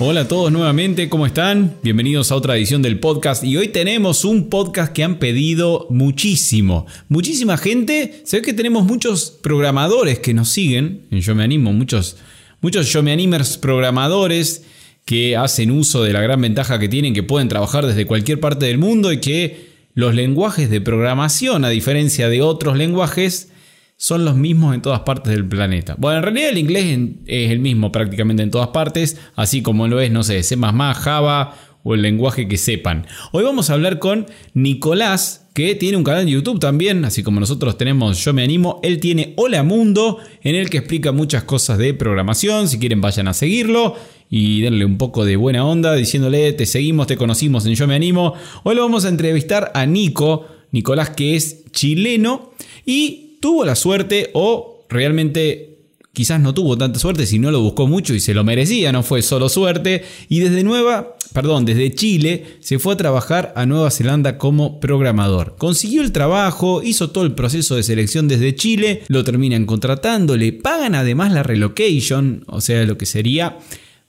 Hola a todos nuevamente, ¿cómo están? Bienvenidos a otra edición del podcast y hoy tenemos un podcast que han pedido muchísimo, muchísima gente, se ve que tenemos muchos programadores que nos siguen, en Yo Me Animo, muchos, muchos Yo Me Animers programadores que hacen uso de la gran ventaja que tienen, que pueden trabajar desde cualquier parte del mundo y que los lenguajes de programación, a diferencia de otros lenguajes, son los mismos en todas partes del planeta. Bueno, en realidad el inglés es el mismo prácticamente en todas partes, así como lo es, no sé, C++, Java o el lenguaje que sepan. Hoy vamos a hablar con Nicolás, que tiene un canal de YouTube también, así como nosotros tenemos Yo Me Animo, él tiene Hola Mundo, en el que explica muchas cosas de programación, si quieren vayan a seguirlo y darle un poco de buena onda, diciéndole, te seguimos, te conocimos en Yo Me Animo. Hoy lo vamos a entrevistar a Nico, Nicolás que es chileno y tuvo la suerte o realmente quizás no tuvo tanta suerte si no lo buscó mucho y se lo merecía, no fue solo suerte. Y desde Nueva, perdón, desde Chile se fue a trabajar a Nueva Zelanda como programador. Consiguió el trabajo, hizo todo el proceso de selección desde Chile, lo terminan contratando, le pagan además la relocation, o sea, lo que sería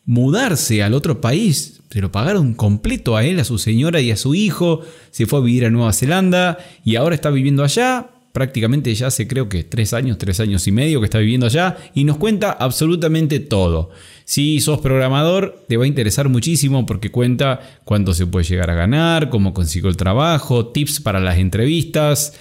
mudarse al otro país. Se lo pagaron completo a él, a su señora y a su hijo. Se fue a vivir a Nueva Zelanda y ahora está viviendo allá prácticamente ya hace creo que tres años, tres años y medio que está viviendo allá y nos cuenta absolutamente todo. Si sos programador, te va a interesar muchísimo porque cuenta cuánto se puede llegar a ganar, cómo consigo el trabajo, tips para las entrevistas,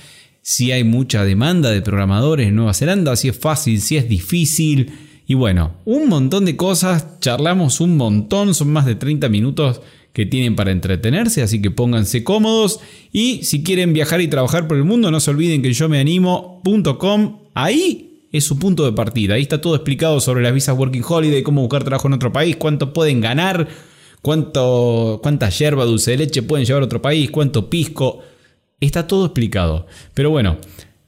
si hay mucha demanda de programadores en Nueva Zelanda, si es fácil, si es difícil. Y bueno, un montón de cosas, charlamos un montón, son más de 30 minutos que tienen para entretenerse, así que pónganse cómodos. Y si quieren viajar y trabajar por el mundo, no se olviden que yo me animo.com, ahí es su punto de partida, ahí está todo explicado sobre las visas Working Holiday, cómo buscar trabajo en otro país, cuánto pueden ganar, cuánto, cuánta yerba, dulce de leche pueden llevar a otro país, cuánto pisco, está todo explicado. Pero bueno,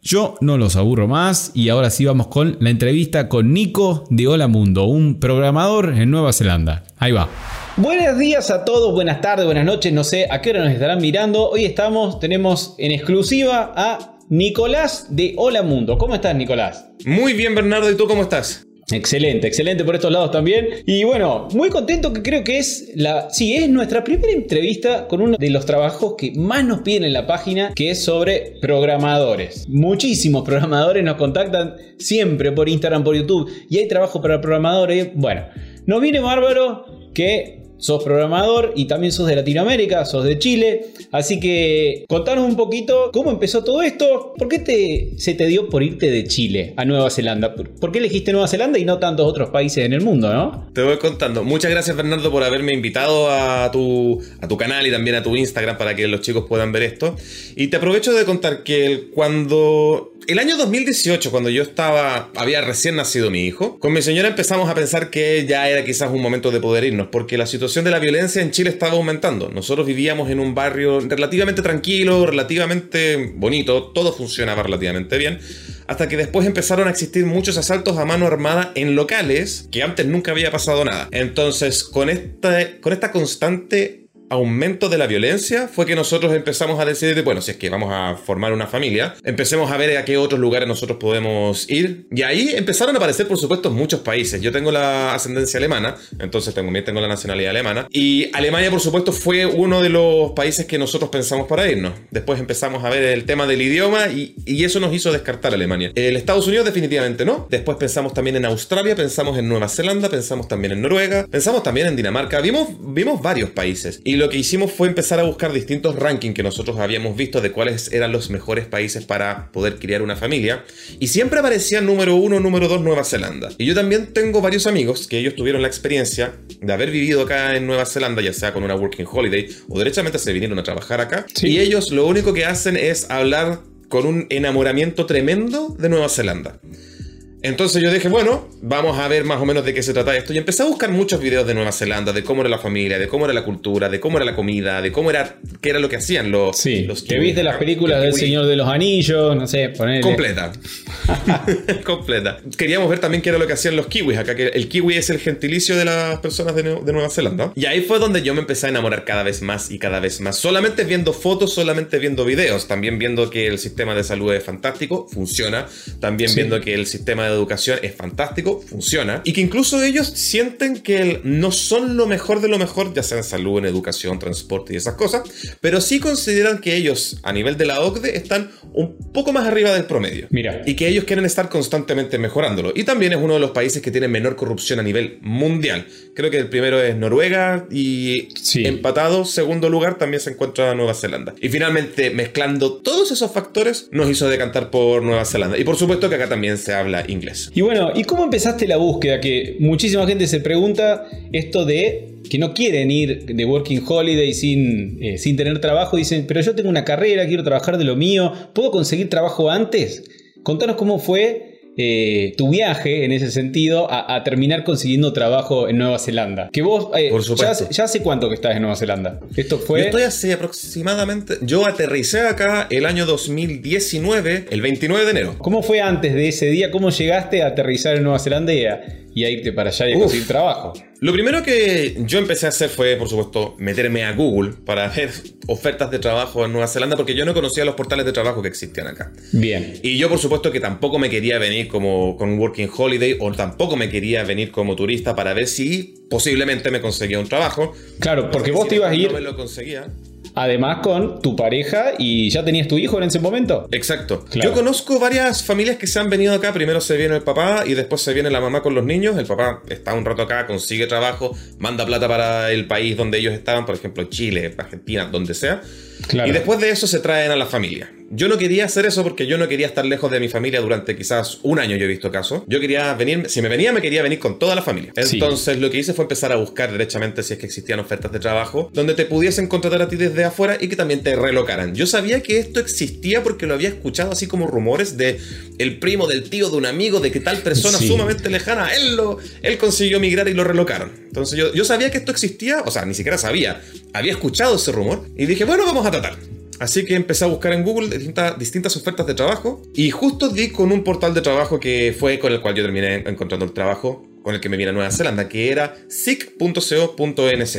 yo no los aburro más y ahora sí vamos con la entrevista con Nico de Hola Mundo, un programador en Nueva Zelanda. Ahí va. Buenos días a todos, buenas tardes, buenas noches, no sé a qué hora nos estarán mirando. Hoy estamos, tenemos en exclusiva a Nicolás de Hola Mundo. ¿Cómo estás, Nicolás? Muy bien, Bernardo, ¿y tú cómo estás? Excelente, excelente por estos lados también. Y bueno, muy contento que creo que es la. Sí, es nuestra primera entrevista con uno de los trabajos que más nos piden en la página, que es sobre programadores. Muchísimos programadores nos contactan siempre por Instagram, por YouTube, y hay trabajo para programadores. Bueno, nos viene bárbaro que sos programador y también sos de Latinoamérica, sos de Chile. Así que contanos un poquito cómo empezó todo esto. ¿Por qué te, se te dio por irte de Chile a Nueva Zelanda? ¿Por qué elegiste Nueva Zelanda y no tantos otros países en el mundo, no? Te voy contando. Muchas gracias, Fernando, por haberme invitado a tu, a tu canal y también a tu Instagram para que los chicos puedan ver esto. Y te aprovecho de contar que cuando el año 2018, cuando yo estaba, había recién nacido mi hijo, con mi señora empezamos a pensar que ya era quizás un momento de poder irnos, porque la situación de la violencia en Chile estaba aumentando. Nosotros vivíamos en un barrio relativamente tranquilo, relativamente bonito, todo funcionaba relativamente bien, hasta que después empezaron a existir muchos asaltos a mano armada en locales que antes nunca había pasado nada. Entonces, con esta, con esta constante aumento de la violencia fue que nosotros empezamos a decidir, bueno, si es que vamos a formar una familia, empecemos a ver a qué otros lugares nosotros podemos ir. Y ahí empezaron a aparecer, por supuesto, muchos países. Yo tengo la ascendencia alemana, entonces también tengo la nacionalidad alemana. Y Alemania, por supuesto, fue uno de los países que nosotros pensamos para irnos. Después empezamos a ver el tema del idioma y, y eso nos hizo descartar Alemania. El Estados Unidos definitivamente no. Después pensamos también en Australia, pensamos en Nueva Zelanda, pensamos también en Noruega, pensamos también en Dinamarca. Vimos, vimos varios países. Y lo que hicimos fue empezar a buscar distintos rankings que nosotros habíamos visto de cuáles eran los mejores países para poder criar una familia. Y siempre aparecía número uno, número dos Nueva Zelanda. Y yo también tengo varios amigos que ellos tuvieron la experiencia de haber vivido acá en Nueva Zelanda, ya sea con una working holiday o derechamente se vinieron a trabajar acá. Y ellos lo único que hacen es hablar con un enamoramiento tremendo de Nueva Zelanda. Entonces yo dije, bueno, vamos a ver más o menos de qué se trata esto. Y empecé a buscar muchos videos de Nueva Zelanda, de cómo era la familia, de cómo era la cultura, de cómo era la comida, de cómo era, qué era lo que hacían los... Sí, los que viste las películas del Señor de los Anillos, no sé, ponerle... Completa. Completa. Queríamos ver también qué era lo que hacían los kiwis. Acá que el kiwi es el gentilicio de las personas de, de Nueva Zelanda. Y ahí fue donde yo me empecé a enamorar cada vez más y cada vez más. Solamente viendo fotos, solamente viendo videos. También viendo que el sistema de salud es fantástico, funciona. También viendo que el sistema de educación es fantástico, funciona. Y que incluso ellos sienten que no son lo mejor de lo mejor, ya sea en salud, en educación, transporte y esas cosas. Pero sí consideran que ellos, a nivel de la OCDE, están un poco más arriba del promedio. Mira. Y que ellos quieren estar constantemente mejorándolo. Y también es uno de los países que tiene menor corrupción a nivel mundial. Creo que el primero es Noruega y empatado, segundo lugar, también se encuentra Nueva Zelanda. Y finalmente, mezclando todos esos factores, nos hizo decantar por Nueva Zelanda. Y por supuesto que acá también se habla inglés. Y bueno, ¿y cómo empezaste la búsqueda? Que muchísima gente se pregunta esto de que no quieren ir de Working Holiday sin, eh, sin tener trabajo. Dicen, pero yo tengo una carrera, quiero trabajar de lo mío, ¿puedo conseguir trabajo antes? Contanos cómo fue eh, tu viaje en ese sentido a, terminar consiguiendo trabajo en Nueva Zelanda. Que vos, eh, ya, hace cuánto que estás en Nueva Zelanda. Esto fue. Yo estoy hace aproximadamente. Yo aterricé acá el año 2019, el 29 de enero. ¿Cómo fue antes de ese día? ¿Cómo llegaste a aterrizar en Nueva Zelanda y a, y a irte para allá y a conseguir trabajo? Lo primero que yo empecé a hacer fue, por supuesto, meterme a Google para ver ofertas de trabajo en Nueva Zelanda porque yo no conocía los portales de trabajo que existían acá. Bien. Y yo, por supuesto, que tampoco me quería venir como con Working Holiday o tampoco me quería venir como turista para ver si posiblemente me conseguía un trabajo. Claro, porque, vos te ibas a ir. No me lo conseguía además con tu pareja y ya tenías tu hijo en ese momento. Exacto. Yo conozco varias familias que se han venido acá. Primero se viene el papá y después se viene la mamá con los niños. El papá está un rato acá, consigue trabajo, manda plata para el país donde ellos estaban, por ejemplo Chile, Argentina, donde sea. Y después de eso se traen a la familia. Yo no quería hacer eso porque yo no quería estar lejos de mi familia durante quizás un año, yo he visto casos. Yo quería venir, si me venía, me quería venir con toda la familia. Entonces lo que hice fue empezar a buscar derechamente si es que existían ofertas de trabajo donde te pudiesen contratar a ti desde afuera y que también te relocaran. Yo sabía que esto existía porque lo había escuchado así como rumores de el primo del tío de un amigo de que tal persona sumamente lejana, él, lo, él consiguió migrar y lo relocaron. Entonces yo, yo sabía que esto existía, o sea, ni siquiera sabía, había escuchado ese rumor y dije, bueno, vamos a tratar. Así que empecé a buscar en Google distintas, distintas ofertas de trabajo y justo di con un portal de trabajo que fue con el cual yo terminé encontrando el trabajo con el que me vine a Nueva Zelanda, que era sic.co.nz.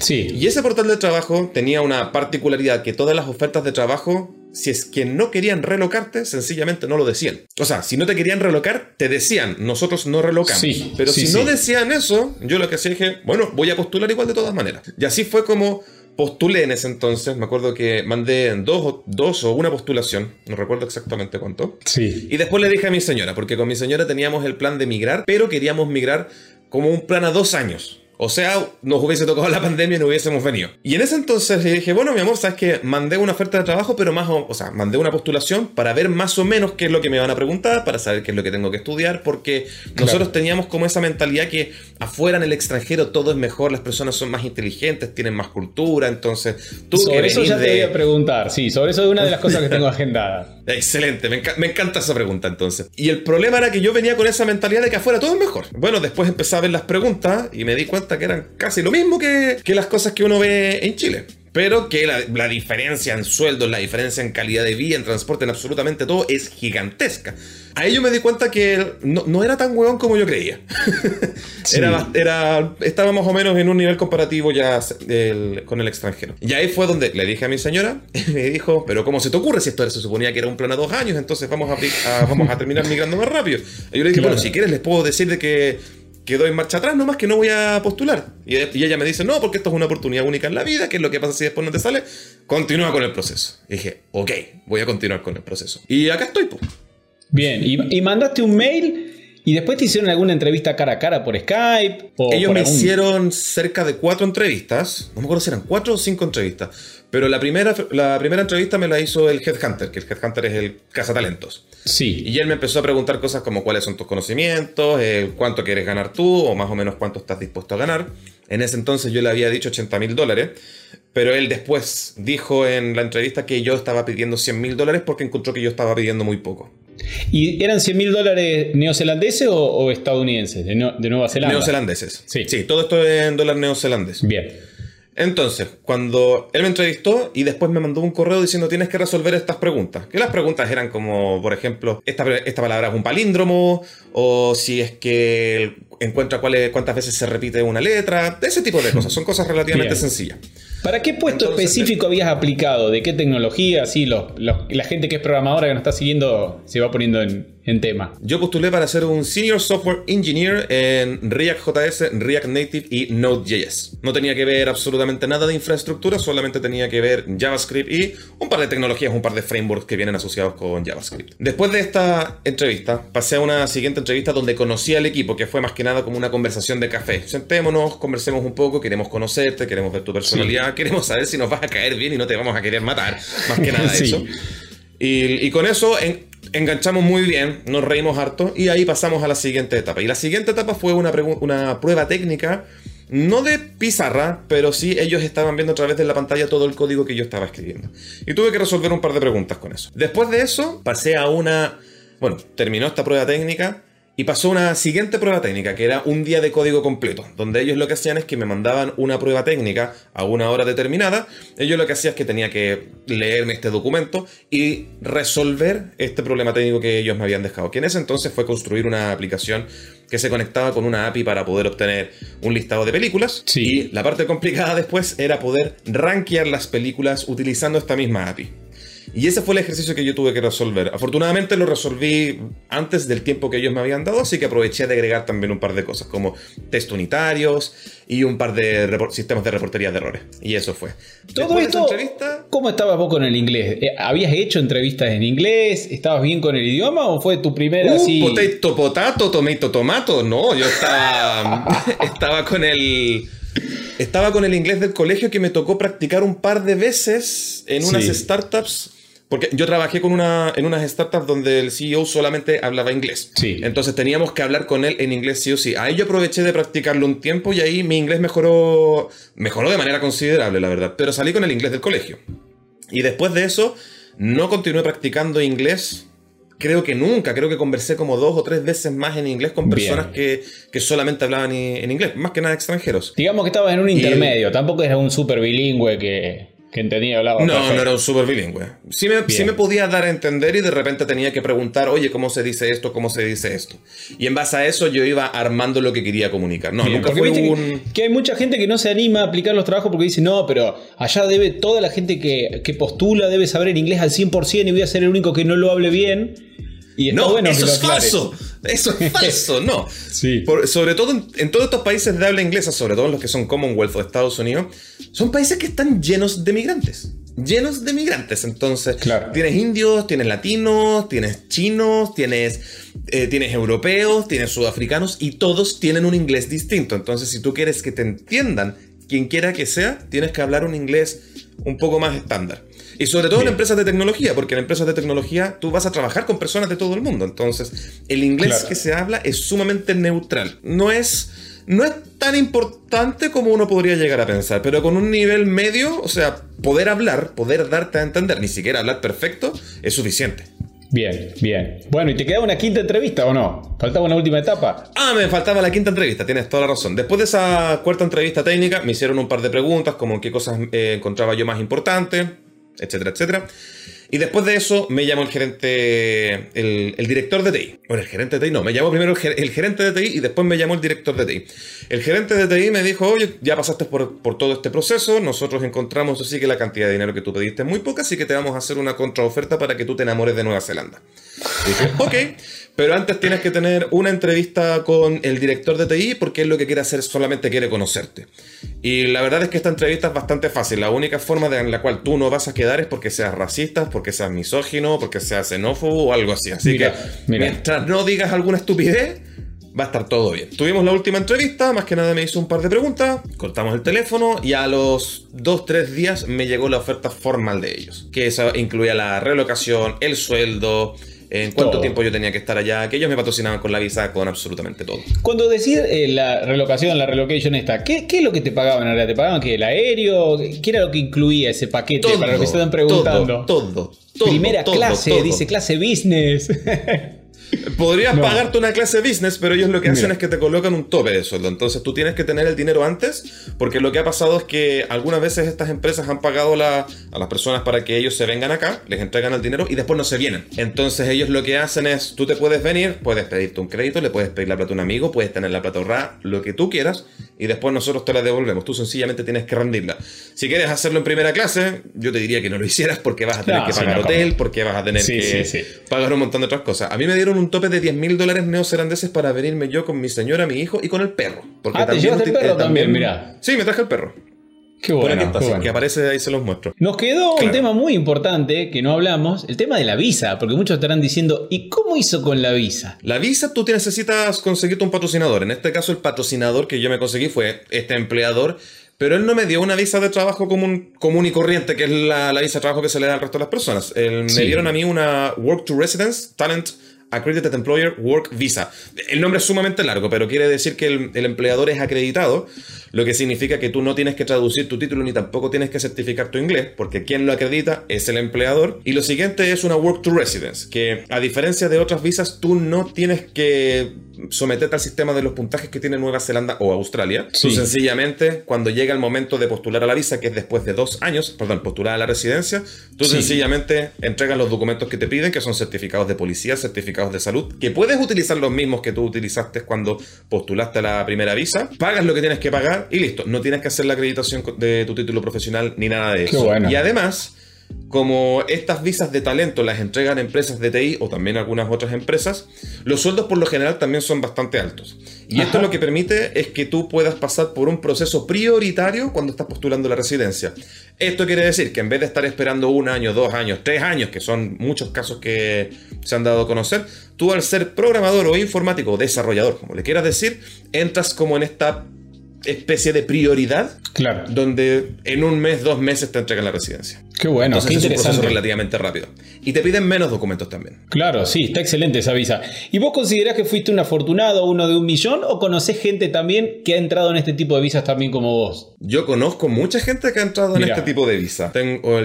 Sí. Y ese portal de trabajo tenía una particularidad que todas las ofertas de trabajo, si es que no querían relocarte, sencillamente no lo decían. O sea, si no te querían relocar, te decían, nosotros no relocamos. Sí, Pero si no decían eso, yo lo que hacía dije, bueno, voy a postular igual de todas maneras. Y así fue como postulé en ese entonces, me acuerdo que mandé dos, dos o una postulación, no recuerdo exactamente cuánto. Sí. Y después le dije a mi señora, porque con mi señora teníamos el plan de migrar, pero queríamos migrar como un plan a dos años. O sea, nos hubiese tocado la pandemia y no hubiésemos venido. Y en ese entonces le dije, bueno, mi amor, sabes que mandé una oferta de trabajo, pero más o, o sea, mandé una postulación para ver más o menos qué es lo que me van a preguntar, para saber qué es lo que tengo que estudiar, porque nosotros teníamos como esa mentalidad que afuera en el extranjero todo es mejor, las personas son más inteligentes, tienen más cultura, entonces tú Sobre eso ya te voy a preguntar, sí, sobre eso es una de las cosas que tengo agendada. Excelente, me, encanta esa pregunta entonces. Y el problema era que yo venía con esa mentalidad de que afuera todo es mejor. Bueno, después empecé a ver las preguntas y me di cuenta que eran casi lo mismo que, que las cosas que uno ve en Chile. Pero que la, la, diferencia en sueldos, la diferencia en calidad de vida, en transporte, en absolutamente todo es gigantesca. Ahí yo me di cuenta que no, no era tan hueón como yo creía. era, era, estaba más o menos en un nivel comparativo ya con el extranjero. Y ahí fue donde le dije a mi señora, y me dijo, pero ¿cómo se te ocurre si esto se suponía que era un plan a dos años? Entonces vamos a, vamos a terminar migrando más rápido. Y yo le dije, bueno, si quieres les puedo decir de que quedó en marcha atrás nomás que no voy a postular. Y, ella me dice, no, porque esto es una oportunidad única en la vida, ¿qué es lo que pasa si después no te sale? Continúa con el proceso. Y dije, ok, voy a continuar con el proceso. Y acá estoy, pues. Bien, y, mandaste un mail y después te hicieron alguna entrevista cara a cara por Skype. O Ellos me hicieron cerca de cuatro entrevistas, no me acuerdo si eran cuatro o cinco entrevistas. Pero la primera, la primera entrevista me la hizo el Headhunter, que el Headhunter es el cazatalentos. Sí. Y él me empezó a preguntar cosas como cuáles son tus conocimientos, eh, cuánto quieres ganar tú, o más o menos cuánto estás dispuesto a ganar. En ese entonces yo le había dicho 80 mil dólares, pero él después dijo en la entrevista que yo estaba pidiendo 100 mil dólares porque encontró que yo estaba pidiendo muy poco. ¿Y eran 100 mil dólares neozelandeses o, o estadounidenses? De, no- de Nueva Zelanda. Neozelandeses. Sí. Sí, todo esto es en dólar neozelandés. Bien. Entonces, cuando él me entrevistó y después me mandó un correo diciendo tienes que resolver estas preguntas. Que las preguntas eran como, por ejemplo, esta, esta palabra es un palíndromo, o si es que encuentra cuántas veces se repite una letra, ese tipo de cosas. Son cosas relativamente Bien. sencillas. ¿Para qué puesto Entonces, específico habías aplicado? ¿De qué tecnología? Así los, los- la gente que es programadora que nos está siguiendo se va poniendo en, en tema. Yo postulé para ser un Senior Software Engineer en React JS, React Native y Node.js. No tenía que ver absolutamente nada de infraestructura, solamente tenía que ver JavaScript y un par de tecnologías, un par de frameworks que vienen asociados con JavaScript. Después de esta entrevista, pasé a una siguiente entrevista donde conocí al equipo, que fue más que nada como una conversación de café. Sentémonos, conversemos un poco, queremos conocerte, queremos ver tu personalidad, queremos saber si nos vas a caer bien y no te vamos a querer matar. Más que nada Sí. eso. Y, y con eso en- enganchamos muy bien, nos reímos harto y ahí pasamos a la siguiente etapa. Y la siguiente etapa fue una, una prueba técnica, no de pizarra, pero sí ellos estaban viendo a través de la pantalla todo el código que yo estaba escribiendo. Y tuve que resolver un par de preguntas con eso. Después de eso, pasé a una... Bueno, terminó esta prueba técnica. Y pasó una siguiente prueba técnica, que era un día de código completo, donde ellos lo que hacían es que me mandaban una prueba técnica a una hora determinada. Ellos lo que hacían es que tenía que leerme este documento y resolver este problema técnico que ellos me habían dejado. Que en ese entonces fue construir una aplicación que se conectaba con una API para poder obtener un listado de películas. Sí. Y la parte complicada después era poder rankear las películas utilizando esta misma API. Y ese fue el ejercicio que yo tuve que resolver. Afortunadamente lo resolví antes del tiempo que ellos me habían dado, así que aproveché de agregar también un par de cosas, como test unitarios y un par de sistemas de reportería de errores. Y eso fue. Todo Después esto, entrevista, ¿cómo estabas vos con el inglés? Eh, ¿Habías hecho entrevistas en inglés? ¿Estabas bien con el idioma o fue tu primera Uh, así? potato, potato, tomato, tomato. No, yo estaba, estaba con el... Estaba con el inglés del colegio que me tocó practicar un par de veces en unas Sí. startups. Porque yo trabajé con una, en unas startups donde el CEO solamente hablaba inglés. Sí. Entonces teníamos que hablar con él en inglés sí o sí. Ahí yo aproveché de practicarlo un tiempo y ahí mi inglés mejoró, mejoró de manera considerable, la verdad. Pero salí con el inglés del colegio. Y después de eso, no continué practicando inglés. Creo que nunca, creo que conversé como dos o tres veces más en inglés con personas que, que solamente hablaban en inglés, más que nada extranjeros. Digamos que estabas en un intermedio, tampoco era un súper bilingüe que, que entendía y hablaba. No, perfecto. no era un súper bilingüe. Sí me, sí me podía dar a entender y de repente tenía que preguntar, oye, ¿cómo se dice esto? ¿Cómo se dice esto? Y en base a eso yo iba armando lo que quería comunicar. No, Bien, nunca fue viste que- un... que, hay mucha gente que no se anima a aplicar los trabajos porque dice, no, pero allá debe toda la gente que, que postula debe saber el inglés al 100% y voy a ser el único que no lo hable bien. Y está No, bueno que eso lo es falso. Eso es falso, no. Sí. Por- sobre todo en, en todos estos países de habla inglesa, sobre todo en los que son Commonwealth o Estados Unidos, son países que están llenos de migrantes. Llenos de migrantes. Entonces, Claro. tienes indios, tienes latinos, tienes chinos, tienes, eh, tienes europeos, tienes sudafricanos y todos tienen un inglés distinto. Entonces, si tú quieres que te entiendan, quien quiera que sea, tienes que hablar un inglés un poco más estándar. Y sobre todo en empresas de tecnología, porque en empresas de tecnología tú vas a trabajar con personas de todo el mundo. Entonces, el inglés Claro. que se habla es sumamente neutral. No es, no es tan importante como uno podría llegar a pensar, pero con un nivel medio, o sea, poder hablar, poder darte a entender, ni siquiera hablar perfecto, es suficiente. Bien, bien. Bueno, ¿y te quedaba una quinta entrevista o no? ¿Faltaba una última etapa? Ah, me faltaba la quinta entrevista, tienes toda la razón. Después de esa cuarta entrevista técnica, me hicieron un par de preguntas, como qué cosas eh, encontraba yo más importantes, etcétera, etcétera. Y después de eso, me llamó el gerente, el, director de TI. Bueno, el gerente de TI no, me llamó primero el, ger- el gerente de TI y después me llamó el director de TI. El gerente de TI me dijo, oye, ya pasaste por, por todo este proceso, nosotros encontramos así que la cantidad de dinero que tú pediste es muy poca, así que te vamos a hacer una contraoferta para que tú te enamores de Nueva Zelanda. Y ok, pero antes tienes que tener una entrevista con el director de TI porque él lo que quiere hacer solamente quiere conocerte. Y la verdad es que esta entrevista es bastante fácil. La única forma en la cual tú no vas a quedar es porque seas racista, porque seas misógino, porque seas xenófobo o algo así. Así Mira, que mira. mientras no digas alguna estupidez, va a estar todo bien. Tuvimos la última entrevista, más que nada me hizo un par de preguntas, cortamos el teléfono y a los 2-3 días me llegó la oferta formal de ellos, que esa incluía la relocación, el sueldo, en cuánto tiempo yo tenía que estar allá, que ellos me patrocinaban con la visa, con absolutamente todo. Cuando decís eh, la relocación, la relocation esta, ¿qué, ¿qué, es lo que te pagaban ahora? ¿Te pagaban que el aéreo? ¿Qué era lo que incluía ese paquete para lo que estaban preguntando? Todo, todo. Primera clase, dice clase business. Podrías pagarte una clase business, pero ellos lo que hacen es que te colocan un tope de sueldo. Entonces tú tienes que tener el dinero antes, porque lo que ha pasado es que algunas veces estas empresas han pagado a las personas para que ellos se vengan acá, les entregan el dinero y después no se vienen. Entonces ellos lo que hacen es, tú te puedes venir, puedes pedirte un crédito, le puedes pedir la plata a un amigo, puedes tener la plata ahorrada, lo que tú quieras, y después nosotros te la devolvemos. Tú sencillamente tienes que rendirla. Si quieres hacerlo en primera clase, yo te diría que no lo hicieras porque vas a tener que pagar hotel, porque vas a tener que pagar un montón de otras cosas. A mí me dieron un tope de 10 mil dólares neozelandeses para venirme yo con mi señora, mi hijo y con el perro. Porque ah, también, el perro también, mira. Sí, me traje el perro. Qué bueno, que aparece ahí se los muestro. Nos quedó un tema muy importante que no hablamos, el tema de la visa, porque muchos estarán diciendo, ¿y cómo hizo con la visa? La visa tú te necesitas conseguirte un patrocinador. En este caso el patrocinador que yo me conseguí fue este empleador, pero él no me dio una visa de trabajo común, común y corriente, que es la, visa de trabajo que se le da al resto de las personas. Me dieron a mí una Work to Residence Talent Accredited Employer Work Visa. El nombre es sumamente largo, pero quiere decir que el, el, empleador es acreditado, lo que significa que tú no tienes que traducir tu título ni tampoco tienes que certificar tu inglés, porque quien lo acredita es el empleador. Y lo siguiente es una Work to Residence, que a diferencia de otras visas, tú no tienes que someterte al sistema de los puntajes que tiene Nueva Zelanda o Australia. Tú sencillamente, cuando llega el momento de postular a la visa, que es después de dos años, perdón, postular a la residencia, tú sencillamente entregas los documentos que te piden, que son certificados de policía, certificados de salud, que puedes utilizar los mismos que tú utilizaste cuando postulaste a la primera visa, pagas lo que tienes que pagar y listo. No tienes que hacer la acreditación de tu título profesional ni nada de eso. Y además como estas visas de talento las entregan empresas de TI o también algunas otras empresas, los sueldos por lo general también son bastante altos. Y esto lo que permite es que tú puedas pasar por un proceso prioritario cuando estás postulando la residencia. Esto quiere decir que en vez de estar esperando un año, dos años, tres años, que son muchos casos que se han dado a conocer, tú al ser programador o informático o desarrollador, como le quieras decir, entras como en esta especie de prioridad. Claro. Donde en un mes, dos meses te entregan la residencia. Qué bueno, Entonces es un proceso relativamente rápido. Y te piden menos documentos también. Claro, sí, está excelente esa visa. ¿Y vos considerás que fuiste un afortunado, uno de un millón, o conocés gente también que ha entrado en este tipo de visas también como vos? Yo conozco mucha gente que ha entrado en este tipo de visa.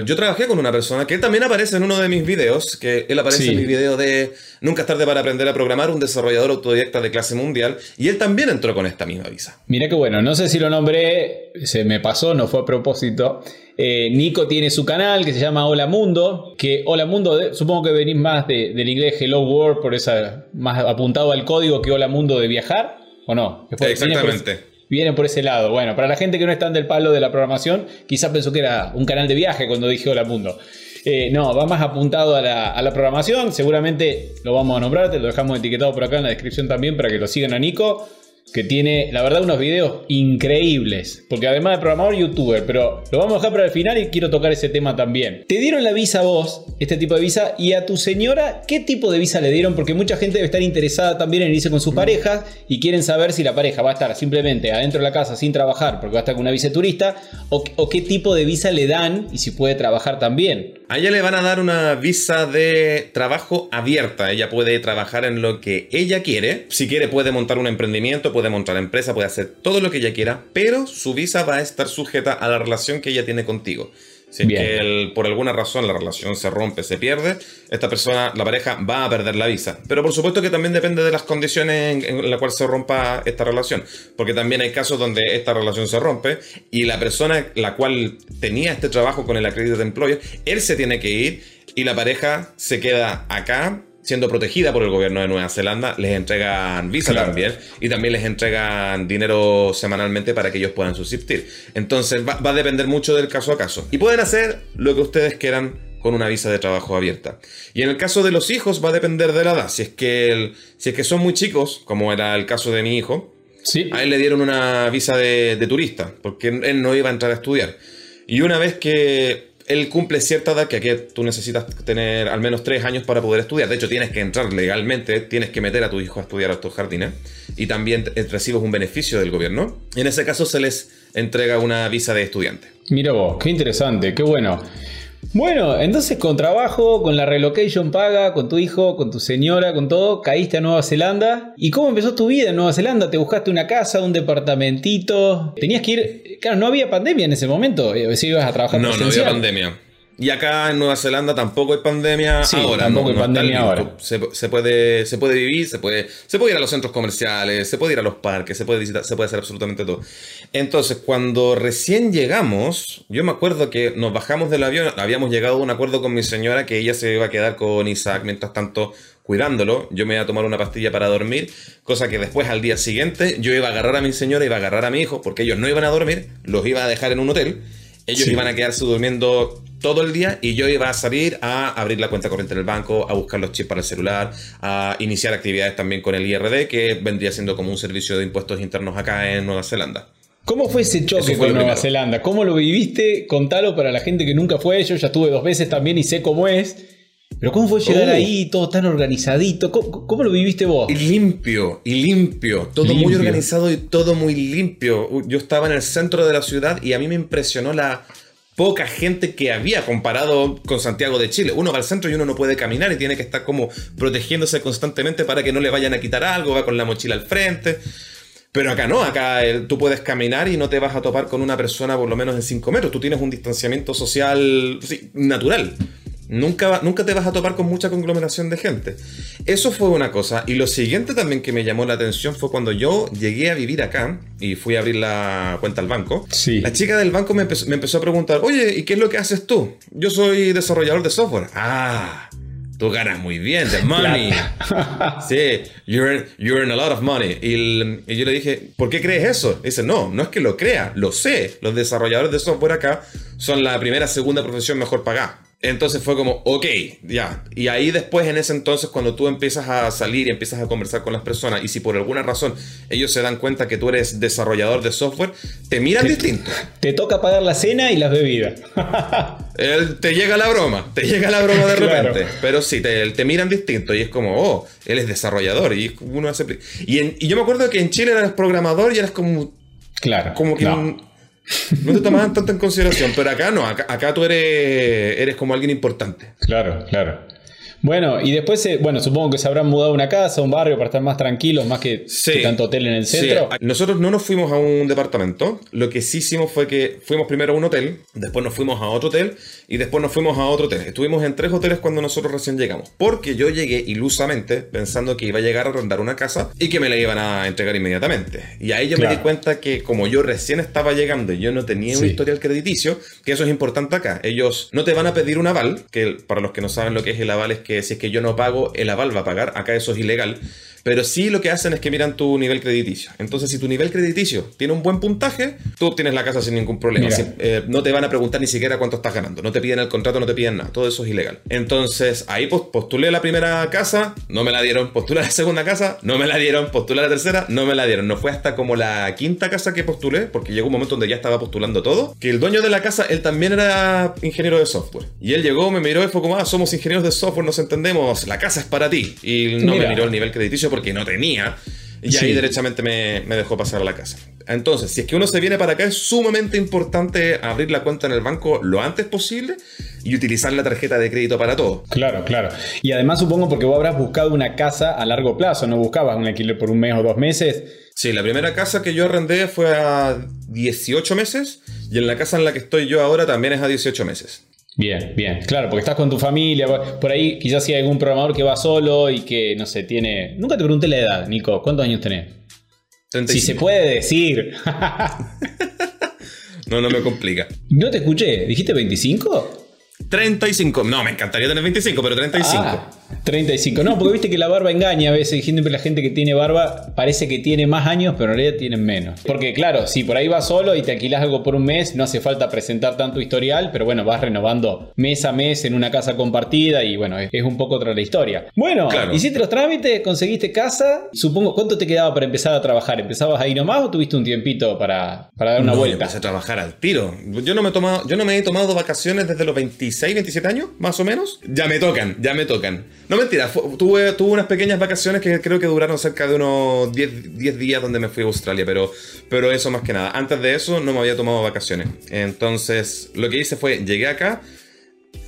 yo trabajé con una persona que también aparece en uno de mis videos, que él aparece en mi video de Nunca es tarde para aprender a programar, un desarrollador autodidacta de clase mundial, y él también entró con esta misma visa. Mira qué bueno, no sé si lo nombré, se me pasó, no fue a propósito. Eh, Nico tiene su canal que se llama Hola Mundo, que Hola Mundo, supongo que venís más del inglés Hello World, por esa, más apuntado al código que Hola Mundo de viajar, ¿o no? Exactamente. Viene por ese lado. Bueno, para la gente que no está del palo de la programación, quizás pensó que era un canal de viaje cuando dije Hola Mundo. Eh, no, va más apuntado a la, programación. Seguramente lo vamos a nombrar, te lo dejamos etiquetado por acá en la descripción también para que lo sigan a Nico que tiene, la verdad, unos videos increíbles. Porque además de programador, youtuber. Pero lo vamos a dejar para el final y quiero tocar ese tema también. Te dieron la visa a vos, este tipo de visa, y a tu señora, ¿qué tipo de visa le dieron? Porque mucha gente debe estar interesada también en irse con sus parejas y quieren saber si la pareja va a estar simplemente adentro de la casa sin trabajar porque va a estar con una visa turista o, o qué tipo de visa le dan y si puede trabajar también. A ella le van a dar una visa de trabajo abierta. Ella puede trabajar en lo que ella quiere. Si quiere puede montar un emprendimiento, puede montar empresa, puede hacer todo lo que ella quiera, pero su visa va a estar sujeta a la relación que ella tiene contigo. Si es que por alguna razón la relación se rompe, se pierde, esta persona, la pareja, va a perder la visa. Pero por supuesto que también depende de las condiciones en, en las cuales se rompa esta relación. Porque también hay casos donde esta relación se rompe y la persona la cual tenía este trabajo con el accredited employer, él se tiene que ir y la pareja se queda acá siendo protegida por el gobierno de Nueva Zelanda, les entregan visa también y también les entregan dinero semanalmente para que ellos puedan subsistir. Entonces va, a depender mucho del caso a caso. Y pueden hacer lo que ustedes quieran con una visa de trabajo abierta. Y en el caso de los hijos va a depender de la edad. Si es que, si es que son muy chicos, como era el caso de mi hijo, ¿Sí? a él le dieron una visa de, de turista, porque él no iba a entrar a estudiar. Y una vez que él cumple cierta edad que aquí tú necesitas tener al menos tres años para poder estudiar. De hecho, tienes que entrar legalmente, tienes que meter a tu hijo a estudiar a estos jardines y también recibes un beneficio del gobierno. En ese caso se les entrega una visa de estudiante. Mira vos, qué interesante, qué bueno. Bueno, entonces con trabajo, con la relocation paga, con tu hijo, con tu señora, con todo, caíste a Nueva Zelanda. ¿Y cómo empezó tu vida en Nueva Zelanda? ¿Te buscaste una casa, un departamentito? Tenías que ir... Claro, no había pandemia en ese momento. Eh, si ibas a trabajar No, no había pandemia. Y acá en Nueva Zelanda tampoco hay pandemia sí, ahora. Tampoco hay pandemia ahora. Se, puede, se puede vivir, se puede, se puede ir a los centros comerciales, se puede ir a los parques, se puede visitar, se puede hacer absolutamente todo. Entonces, cuando recién llegamos, yo me acuerdo que nos bajamos del avión, habíamos llegado a un acuerdo con mi señora que ella se iba a quedar con Isaac mientras tanto cuidándolo, yo me iba a tomar una pastilla para dormir, cosa que después al día siguiente yo iba a agarrar a mi señora, iba a agarrar a mi hijo, porque ellos no iban a dormir, los iba a dejar en un hotel, ellos iban a quedarse durmiendo todo el día y yo iba a salir a abrir la cuenta corriente en el banco, a buscar los chips para el celular, a iniciar actividades también con el IRD, que vendría siendo como un servicio de impuestos internos acá en Nueva Zelanda. ¿Cómo fue ese choque con Nueva Zelanda? ¿Cómo lo viviste? Contalo para la gente que nunca fue. Yo ya estuve dos veces también y sé cómo es. Pero ¿cómo fue llegar uh. ahí todo tan organizadito? ¿Cómo, lo viviste vos? Y limpio, y limpio. Todo muy organizado y todo muy limpio. Yo estaba en el centro de la ciudad y a mí me impresionó la poca gente que había comparado con Santiago de Chile. Uno va al centro y uno no puede caminar y tiene que estar como protegiéndose constantemente para que no le vayan a quitar algo, va con la mochila al frente. Pero acá no, acá eh, tú puedes caminar y no te vas a topar con una persona por lo menos en 5 metros. Tú tienes un distanciamiento social natural. Nunca, nunca te vas a topar con mucha conglomeración de gente. Eso fue una cosa. Y lo siguiente también que me llamó la atención fue cuando yo llegué a vivir acá y fui a abrir la cuenta al banco. Sí. La chica del banco me empezó, a preguntar, oye, ¿y qué es lo que haces tú? Yo soy desarrollador de software. Ah, tú ganas muy bien, de money. sí, you earn, a lot of money. Y, y, yo le dije, ¿por qué crees eso? dice, no, no es que lo crea, lo sé. Los desarrolladores de software acá son la primera, segunda profesión mejor pagada. Entonces fue como, ok, ya. Y ahí después, en ese entonces, cuando tú empiezas a salir y empiezas a conversar con las personas, y si por alguna razón ellos se dan cuenta que tú eres desarrollador de software, te miran distinto. Te toca pagar la cena y las bebidas. te llega la broma, te llega la broma de repente. Pero sí, te, te, miran distinto y es como, oh, él es desarrollador. Y uno hace. Y, y yo me acuerdo que en Chile eras programador y eras como. Claro. Como que no te tomaban tanto en consideración, pero acá no, acá, acá tú eres, eres como alguien importante. Claro, claro. Bueno, y después, bueno, supongo que se habrán mudado a una casa, a un barrio para estar más tranquilos, más que, tanto hotel en el centro. Nosotros no nos fuimos a un departamento. Lo que sí hicimos fue que fuimos primero a un hotel, después nos fuimos a otro hotel y después nos fuimos a otro hotel. Estuvimos en tres hoteles cuando nosotros recién llegamos. Porque yo llegué ilusamente pensando que iba a llegar a rondar una casa y que me la iban a entregar inmediatamente. Y ahí yo me di cuenta que como yo recién estaba llegando y yo no tenía un historial crediticio, que eso es importante acá. Ellos no te van a pedir un aval, que para los que no saben lo que es el aval es que si es que yo no pago, el aval va a pagar. Acá eso es ilegal. Pero sí lo que hacen es que miran tu nivel crediticio. Entonces, si tu nivel crediticio tiene un buen puntaje, tú obtienes la casa sin ningún problema. Eh, no te van a preguntar ni siquiera cuánto estás ganando. No te piden el contrato, no te piden nada. Todo eso es ilegal. Entonces, ahí postulé la primera casa, no me la dieron. Postulé la segunda casa, no me la dieron. Postulé la tercera, no me la dieron. No fue hasta como la quinta casa que postulé, porque llegó un momento donde ya estaba postulando todo, que el dueño de la casa, él también era ingeniero de software. Y él llegó, me miró y fue como, ah, somos ingenieros de software, nos entendemos, la casa es para ti. Y no me miró el nivel crediticio porque no tenía. Y ahí derechamente me, dejó pasar a la casa. Entonces, si es que uno se viene para acá, es sumamente importante abrir la cuenta en el banco lo antes posible y utilizar la tarjeta de crédito para todo. Claro, claro. Y además supongo porque vos habrás buscado una casa a largo plazo, no buscabas un alquiler por un mes o dos meses. Sí, la primera casa que yo arrendé fue a 18 meses y en la casa en la que estoy yo ahora también es a 18 meses. Bien, bien, claro, porque estás con tu familia, por ahí quizás si hay algún programador que va solo y que, no sé, tiene... Nunca te pregunté la edad, Nico, ¿cuántos años tenés? Si se puede decir. no, no me complica. No te escuché, ¿dijiste 25? 35. No, me encantaría tener 25, pero 35. Ah, 35. No, porque viste que la barba engaña a veces. Siempre la gente que tiene barba parece que tiene más años, pero en realidad tienen menos. Porque claro, si por ahí vas solo y te alquilas algo por un mes, no hace falta presentar tanto historial, pero bueno, vas renovando mes a mes en una casa compartida y bueno, es, un poco otra la historia. Bueno, hiciste los trámites, conseguiste casa. Supongo, ¿cuánto te quedaba para empezar a trabajar? ¿Empezabas ahí nomás o tuviste un tiempito para, para dar una vuelta? empecé a trabajar al tiro. Yo no, me he tomado, yo no me he tomado vacaciones desde los 26, 27 años, más o menos. Ya me tocan, ya me tocan. No mentira, tuve, tuve unas pequeñas vacaciones que creo que duraron cerca de unos 10, 10, días donde me fui a Australia, pero, pero eso más que nada. Antes de eso no me había tomado vacaciones. Entonces, lo que hice fue, llegué acá,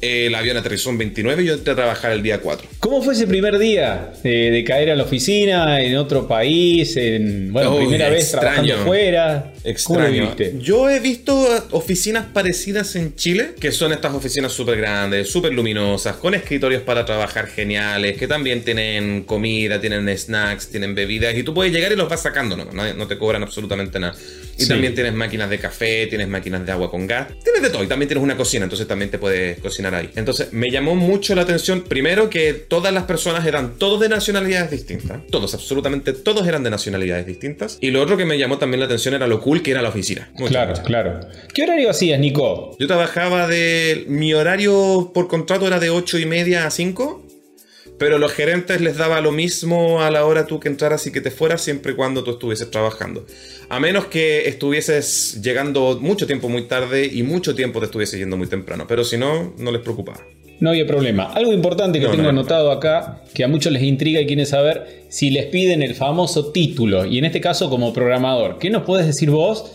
el avión aterrizó un 29 y yo entré a trabajar el día 4. ¿Cómo fue ese primer día eh, de caer a la oficina en otro país? En, bueno, primera vez trabajando fuera. Extraño. Yo he visto oficinas parecidas en Chile, que son estas oficinas súper grandes, súper luminosas, con escritorios para trabajar geniales, que también tienen comida, tienen snacks, tienen bebidas, y tú puedes llegar y los vas sacando, no, no te cobran absolutamente nada. Y también tienes máquinas de café, tienes máquinas de agua con gas, tienes de todo, y también tienes una cocina, entonces también te puedes cocinar ahí. Entonces me llamó mucho la atención, primero que todas las personas eran todos de nacionalidades distintas, todos, absolutamente todos eran de nacionalidades distintas, y lo otro que me llamó también la atención era lo cool que era la oficina. claro, claro. ¿Qué horario hacías, Nico? Yo trabajaba de... Mi horario por contrato era de 8 y media a 5. Pero los gerentes les daba lo mismo a la hora tú que entraras y que te fueras siempre y cuando tú estuvieses trabajando. A menos que estuvieses llegando mucho tiempo muy tarde y mucho tiempo te estuviese yendo muy temprano. Pero si no, no les preocupaba. No había problema. Algo importante que tengo anotado acá, que a muchos les intriga y quieren saber si les piden el famoso título, y en este caso como programador. ¿Qué nos puedes decir vos?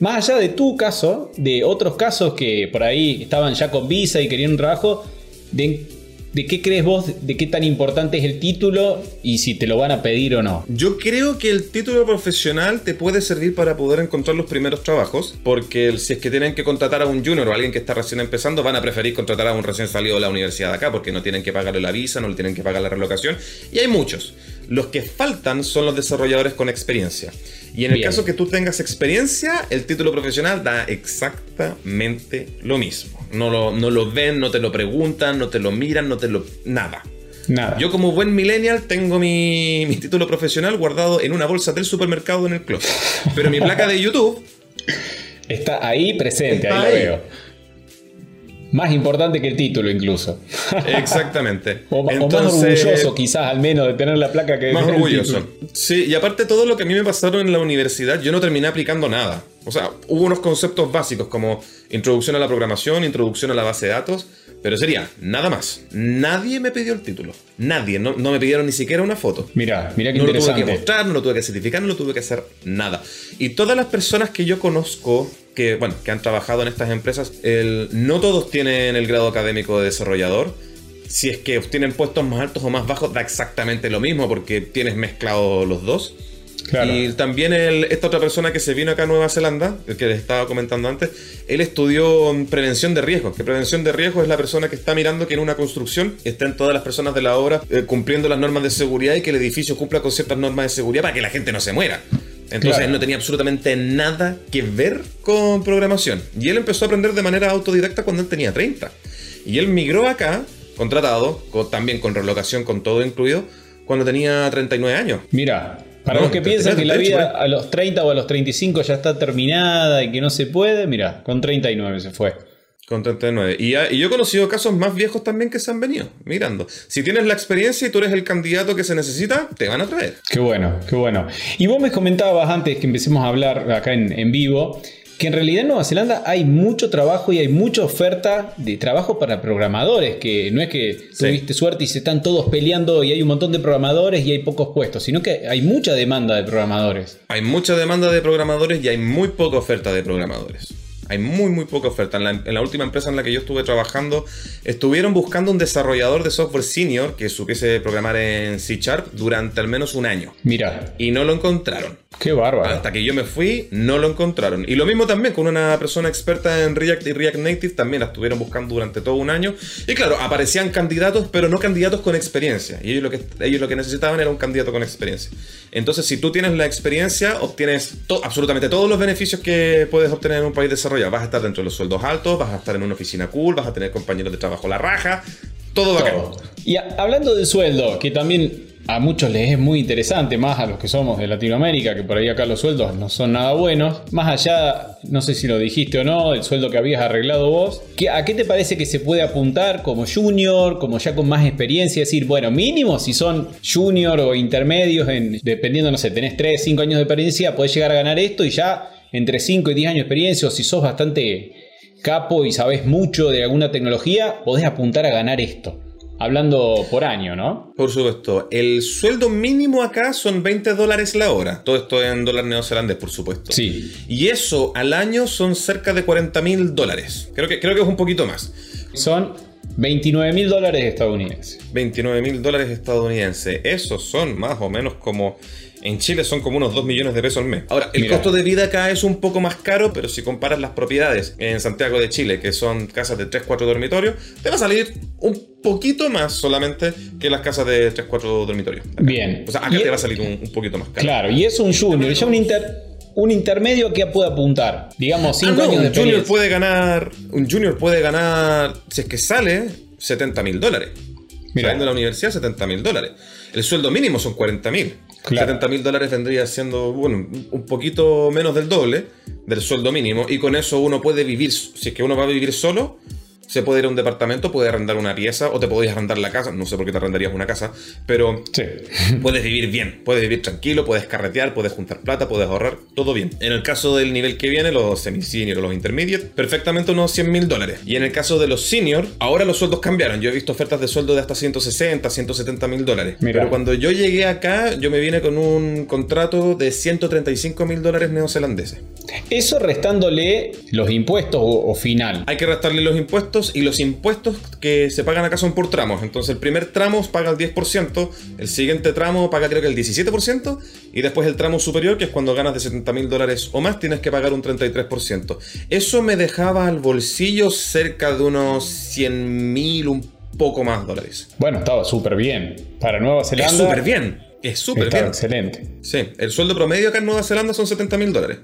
Más allá de tu caso, de otros casos que por ahí estaban ya con visa y querían un trabajo, de ¿De qué crees vos, de qué tan importante es el título y si te lo van a pedir o no? Yo creo que el título profesional te puede servir para poder encontrar los primeros trabajos, porque si es que tienen que contratar a un junior o a alguien que está recién empezando, van a preferir contratar a un recién salido de la universidad de acá, porque no tienen que pagarle la visa, no le tienen que pagar la relocación, y hay muchos. Los que faltan son los desarrolladores con experiencia. Y en el caso que tú tengas experiencia, el título profesional da exactamente lo mismo. No lo, no lo ven, no te lo preguntan, no te lo miran, no te lo... Nada. Nada. Yo como buen millennial tengo mi, mi título profesional guardado en una bolsa del supermercado en el closet. Pero mi placa de YouTube... Está ahí presente, ahí, lo veo. Más importante que el título incluso. Exactamente. o, más orgulloso quizás al menos de tener la placa que... Más orgulloso. Sí, y aparte todo lo que a mí me pasaron en la universidad, yo no terminé aplicando nada. O sea, hubo unos conceptos básicos como introducción a la programación, introducción a la base de datos, pero sería nada más. Nadie me pidió el título. Nadie. No, me pidieron ni siquiera una foto. Mira, mira qué no interesante. No lo tuve que mostrar, no lo tuve que certificar, no lo tuve que hacer nada. Y todas las personas que yo conozco que, bueno, que han trabajado en estas empresas, no todos tienen el grado académico de desarrollador. Si es que obtienen puestos más altos o más bajos, da exactamente lo mismo porque tienes mezclado los dos. Y también esta otra persona que se vino acá a Nueva Zelanda, el que les estaba comentando antes, él estudió prevención de riesgos. Que prevención de riesgos es la persona que está mirando que en una construcción estén todas las personas de la obra eh, cumpliendo las normas de seguridad y que el edificio cumpla con ciertas normas de seguridad para que la gente no se muera. Entonces él no tenía absolutamente nada que ver con programación. Y él empezó a aprender de manera autodidacta cuando él tenía 30. Y él migró acá, contratado, también con relocación, con todo incluido, cuando tenía 39 años. Mira, para los que piensan que la vida a los 30 o a los 35 ya está terminada y que no se puede, mira, con 39 se fue. Con 39. Y, y, yo he conocido casos más viejos también que se han venido mirando. Si tienes la experiencia y tú eres el candidato que se necesita, te van a traer. Qué bueno, qué bueno. Y vos me comentabas antes que empecemos a hablar acá en, en vivo que en realidad en Nueva Zelanda hay mucho trabajo y hay mucha oferta de trabajo para programadores, que no es que tuviste suerte y se están todos peleando y hay un montón de programadores y hay pocos puestos, sino que hay mucha demanda de programadores. Hay mucha demanda de programadores y hay muy poca oferta de programadores. Hay muy, muy poca oferta. En la, última empresa en la que yo estuve trabajando, estuvieron buscando un desarrollador de software senior que supiese programar en C Sharp durante al menos un año. Mira. Y no lo encontraron. Qué bárbaro. Hasta que yo me fui, no lo encontraron. Y lo mismo también con una persona experta en React y React Native, también la estuvieron buscando durante todo un año. Y claro, aparecían candidatos, pero no candidatos con experiencia. Y ellos lo que, ellos lo que necesitaban era un candidato con experiencia. Entonces, si tú tienes la experiencia, obtienes absolutamente todos los beneficios que puedes obtener en un país desarrollado Vas a estar dentro de los sueldos altos, vas a estar en una oficina cool, vas a tener compañeros de trabajo la raja, todo bacán. Y hablando del sueldo, que también a muchos les es muy interesante, más a los que somos de Latinoamérica, que por ahí acá los sueldos no son nada buenos. Más allá, no sé si lo dijiste o no, el sueldo que habías arreglado vos. ¿A qué te parece que se puede apuntar como junior, como ya con más experiencia? Es decir, bueno, mínimo si son junior o intermedios, en, dependiendo, no sé, tenés 3, 5 años de experiencia, podés llegar a ganar esto y ya entre 5 y 10 años de experiencia o si sos bastante capo y sabes mucho de alguna tecnología, podés apuntar a ganar esto. Hablando por año, ¿no? Por supuesto. El sueldo mínimo acá son 20 dólares la hora. Todo esto en dólares neozelandes, por supuesto. Sí. Y eso al año son cerca de 40 mil dólares. Creo que, creo que es un poquito más. Son 29 mil dólares estadounidenses. 29 mil dólares estadounidenses. Esos son más o menos como en Chile son como unos 2 millones de pesos al mes. Ahora, el costo de vida acá es un poco más caro, pero si comparas las propiedades en Santiago de Chile, que son casas de 3-4 dormitorios, te va a salir un poquito más solamente que las casas de 3-4 dormitorios. Bien. O sea, acá te va a salir un, poquito más caro. Claro, y es un junior, ya un inter un intermedio que puede apuntar. Digamos, 5 ah, años de un junior puede ganar. Un junior puede ganar, si es que sale, 70 mil dólares. Saliendo de la universidad, 70 mil dólares. El sueldo mínimo son 40 mil. 70 mil dólares vendría siendo, bueno, un poquito menos del doble del sueldo mínimo. Y con eso uno puede vivir, si es que uno va a vivir solo, se puede ir a un departamento, puede arrendar una pieza o te podéis arrendar la casa. No sé por qué te arrendarías una casa, pero puedes vivir bien, puedes vivir tranquilo, puedes carretear, puedes juntar plata, puedes ahorrar, todo bien. En el caso del nivel que viene, los semi-senior o los intermediate, perfectamente unos 100 mil dólares. Y en el caso de los senior, ahora los sueldos cambiaron. Yo he visto ofertas de sueldo de hasta 160, 170 mil dólares. Pero cuando yo llegué acá, yo me vine con un contrato de 135 mil dólares neozelandeses. Eso restándole los impuestos o final. Hay que restarle los impuestos y los impuestos que se pagan acá son por tramos. Entonces el primer tramo paga el 10%, el siguiente tramo paga creo que el 17% y después el tramo superior, que es cuando ganas de 70 mil dólares o más, tienes que pagar un 33%. Eso me dejaba al bolsillo cerca de unos 100 mil, un poco más dólares. Bueno, estaba súper bien. Para Nueva Zelanda... Es súper bien. Es súper bien. excelente. Sí, el sueldo promedio acá en Nueva Zelanda son 70 mil dólares.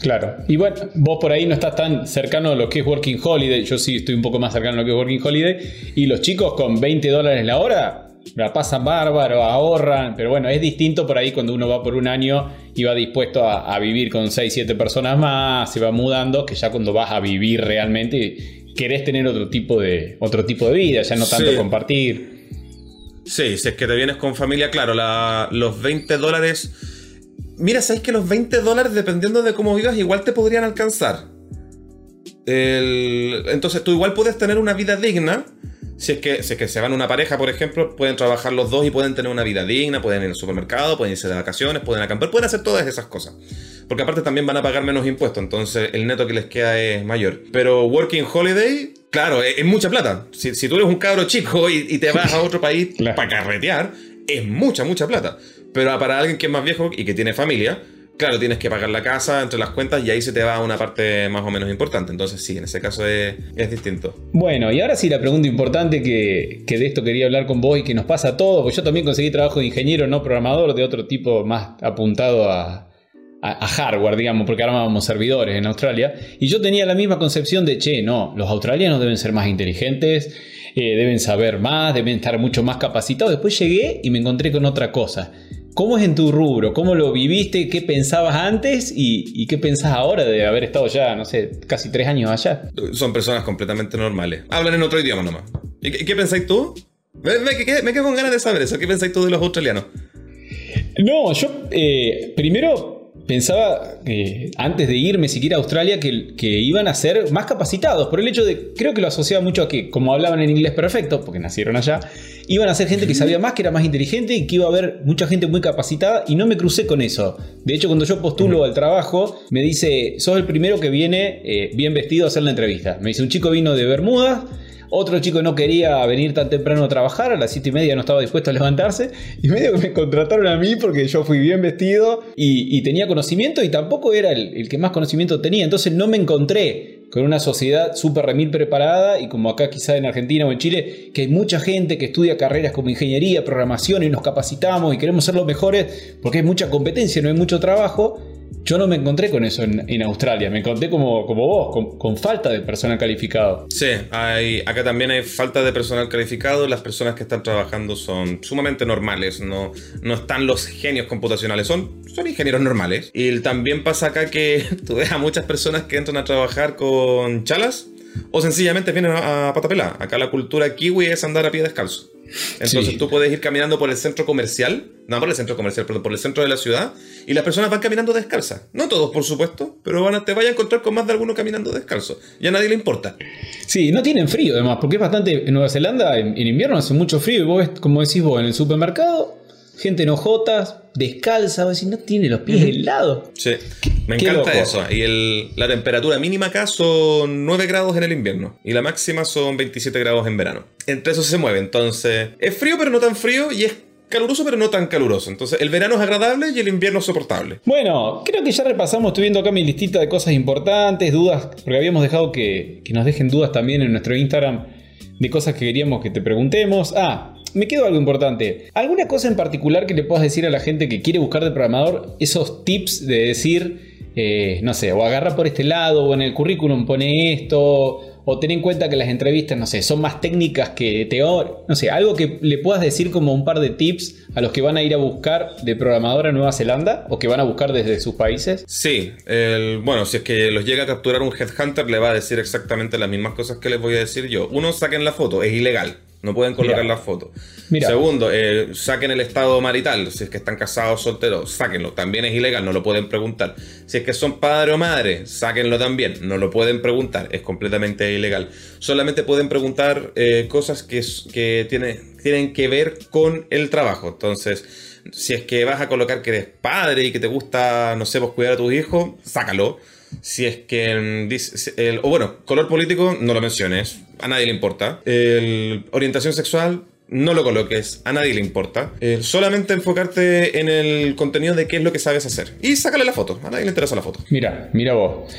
Claro. Y bueno, vos por ahí no estás tan cercano a lo que es Working Holiday. Yo sí estoy un poco más cercano a lo que es Working Holiday. Y los chicos con 20 dólares la hora la pasan bárbaro, ahorran. Pero bueno, es distinto por ahí cuando uno va por un año y va dispuesto a, vivir con 6, 7 personas más, se va mudando, que ya cuando vas a vivir realmente querés tener otro tipo de, otro tipo de vida, ya no tanto compartir. Sí, si es que te vienes con familia, claro, los 20 dólares Mira, sabes que los 20 dólares, dependiendo de cómo vivas, igual te podrían alcanzar. Entonces tú igual puedes tener una vida digna. Si es, que, si es que se van una pareja, por ejemplo, pueden trabajar los dos y pueden tener una vida digna, pueden ir al supermercado, pueden irse de vacaciones, pueden acampar, pueden hacer todas esas cosas. Porque aparte también van a pagar menos impuestos, entonces el neto que les queda es mayor. Pero Working Holiday, claro, es, mucha plata. Si, tú eres un cabro chico y, te vas a otro país para carretear, es mucha, mucha plata. Pero para alguien que es más viejo y que tiene familia, claro, tienes que pagar la casa entre las cuentas y ahí se te va una parte más o menos importante. Entonces sí, en ese caso es, distinto. Bueno, y ahora sí la pregunta importante que, de esto quería hablar con vos y que nos pasa a todos, porque yo también conseguí trabajo de ingeniero, no programador, de otro tipo más apuntado a, hardware, digamos, porque armábamos servidores en Australia. Y yo tenía la misma concepción de, che, no, los australianos deben ser más inteligentes, eh, deben saber más, deben estar mucho más capacitados. Después llegué y me encontré con otra cosa ¿Cómo es en tu rubro? ¿Cómo lo viviste? ¿Qué pensabas antes? ¿Y, qué pensás ahora de haber estado ya, no sé, casi tres años allá? Son personas completamente normales. Hablan en otro idioma nomás. ¿Y qué, pensáis tú? Me, me, quedo con ganas de saber eso. ¿Qué pensáis tú de los australianos? No, yo eh, primero pensaba eh, antes de irme siquiera a Australia que, que, iban a ser más capacitados, por el hecho de, creo que lo asociaba mucho a que, como hablaban en inglés perfecto, porque nacieron allá, iban a ser gente que sabía más, que era más inteligente y que iba a haber mucha gente muy capacitada y no me crucé con eso. De hecho, cuando yo postulo al trabajo, me dice, sos el primero que viene eh, bien vestido a hacer la entrevista. Me dice, un chico vino de Bermuda otro chico no quería venir tan temprano a trabajar, a las 7 y media no estaba dispuesto a levantarse. Y medio que me contrataron a mí porque yo fui bien vestido y, tenía conocimiento y tampoco era el, que más conocimiento tenía. Entonces no me encontré con una sociedad súper remil preparada y como acá quizá en Argentina o en Chile, que hay mucha gente que estudia carreras como ingeniería, programación y nos capacitamos y queremos ser los mejores porque hay mucha competencia, no hay mucho trabajo. Yo no me encontré con eso en, Australia, me encontré como, como vos, con, falta de personal calificado. Sí, hay, acá también hay falta de personal calificado, las personas que están trabajando son sumamente normales, no, no están los genios computacionales, son, son ingenieros normales. Y también pasa acá que tú ves a muchas personas que entran a trabajar con chalas o sencillamente vienen a, a patapela. Acá la cultura kiwi es andar a pie descalzo. Entonces tú puedes ir caminando por el centro comercial, no por el centro comercial, perdón, por el centro de la ciudad, y las personas van caminando descalzas. No todos, por supuesto, pero van a, te vaya a encontrar con más de alguno caminando descalzo. Y a nadie le importa. Sí, no tienen frío además, porque es bastante. En Nueva Zelanda en, invierno hace mucho frío y vos, como decís vos, en el supermercado gente enojota, descalza, o decir, no tiene los pies helados. Sí, me encanta eso. Y la temperatura mínima acá son 9 grados en el invierno y la máxima son 27 grados en verano. Entre eso se mueve, entonces es frío pero no tan frío y es caluroso pero no tan caluroso. Entonces el verano es agradable y el invierno es soportable. Bueno, creo que ya repasamos, estoy viendo acá mi listita de cosas importantes, dudas, porque habíamos dejado que, que nos dejen dudas también en nuestro Instagram de cosas que queríamos que te preguntemos. Ah, me quedó algo importante. ¿Alguna cosa en particular que le puedas decir a la gente que quiere buscar de programador? Esos tips de decir, eh, no sé, o agarra por este lado, o en el currículum pone esto, o ten en cuenta que las entrevistas, no sé, son más técnicas que teóricas. No sé, algo que le puedas decir como un par de tips a los que van a ir a buscar de programador a Nueva Zelanda o que van a buscar desde sus países. Sí, bueno, si es que los llega a capturar un headhunter, le va a decir exactamente las mismas cosas que les voy a decir yo. Uno, saquen la foto, es ilegal. No pueden colocar la foto. Segundo, eh, saquen el estado marital. Si es que están casados o solteros, sáquenlo. También es ilegal, no lo pueden preguntar. Si es que son padre o madre, sáquenlo también. No lo pueden preguntar, es completamente ilegal. Solamente pueden preguntar eh, cosas que, que tienen que ver con el trabajo. Entonces, si es que vas a colocar que eres padre y que te gusta, no sé, pues cuidar a tus hijos, sácalo. Si es que, el, o bueno, color político, no lo menciones a nadie le importa. El, orientación sexual, no lo coloques, a nadie le importa. solamente enfocarte en el contenido de qué es lo que sabes hacer. Y sácale la foto, a nadie le interesa la foto. Mira, mira vos.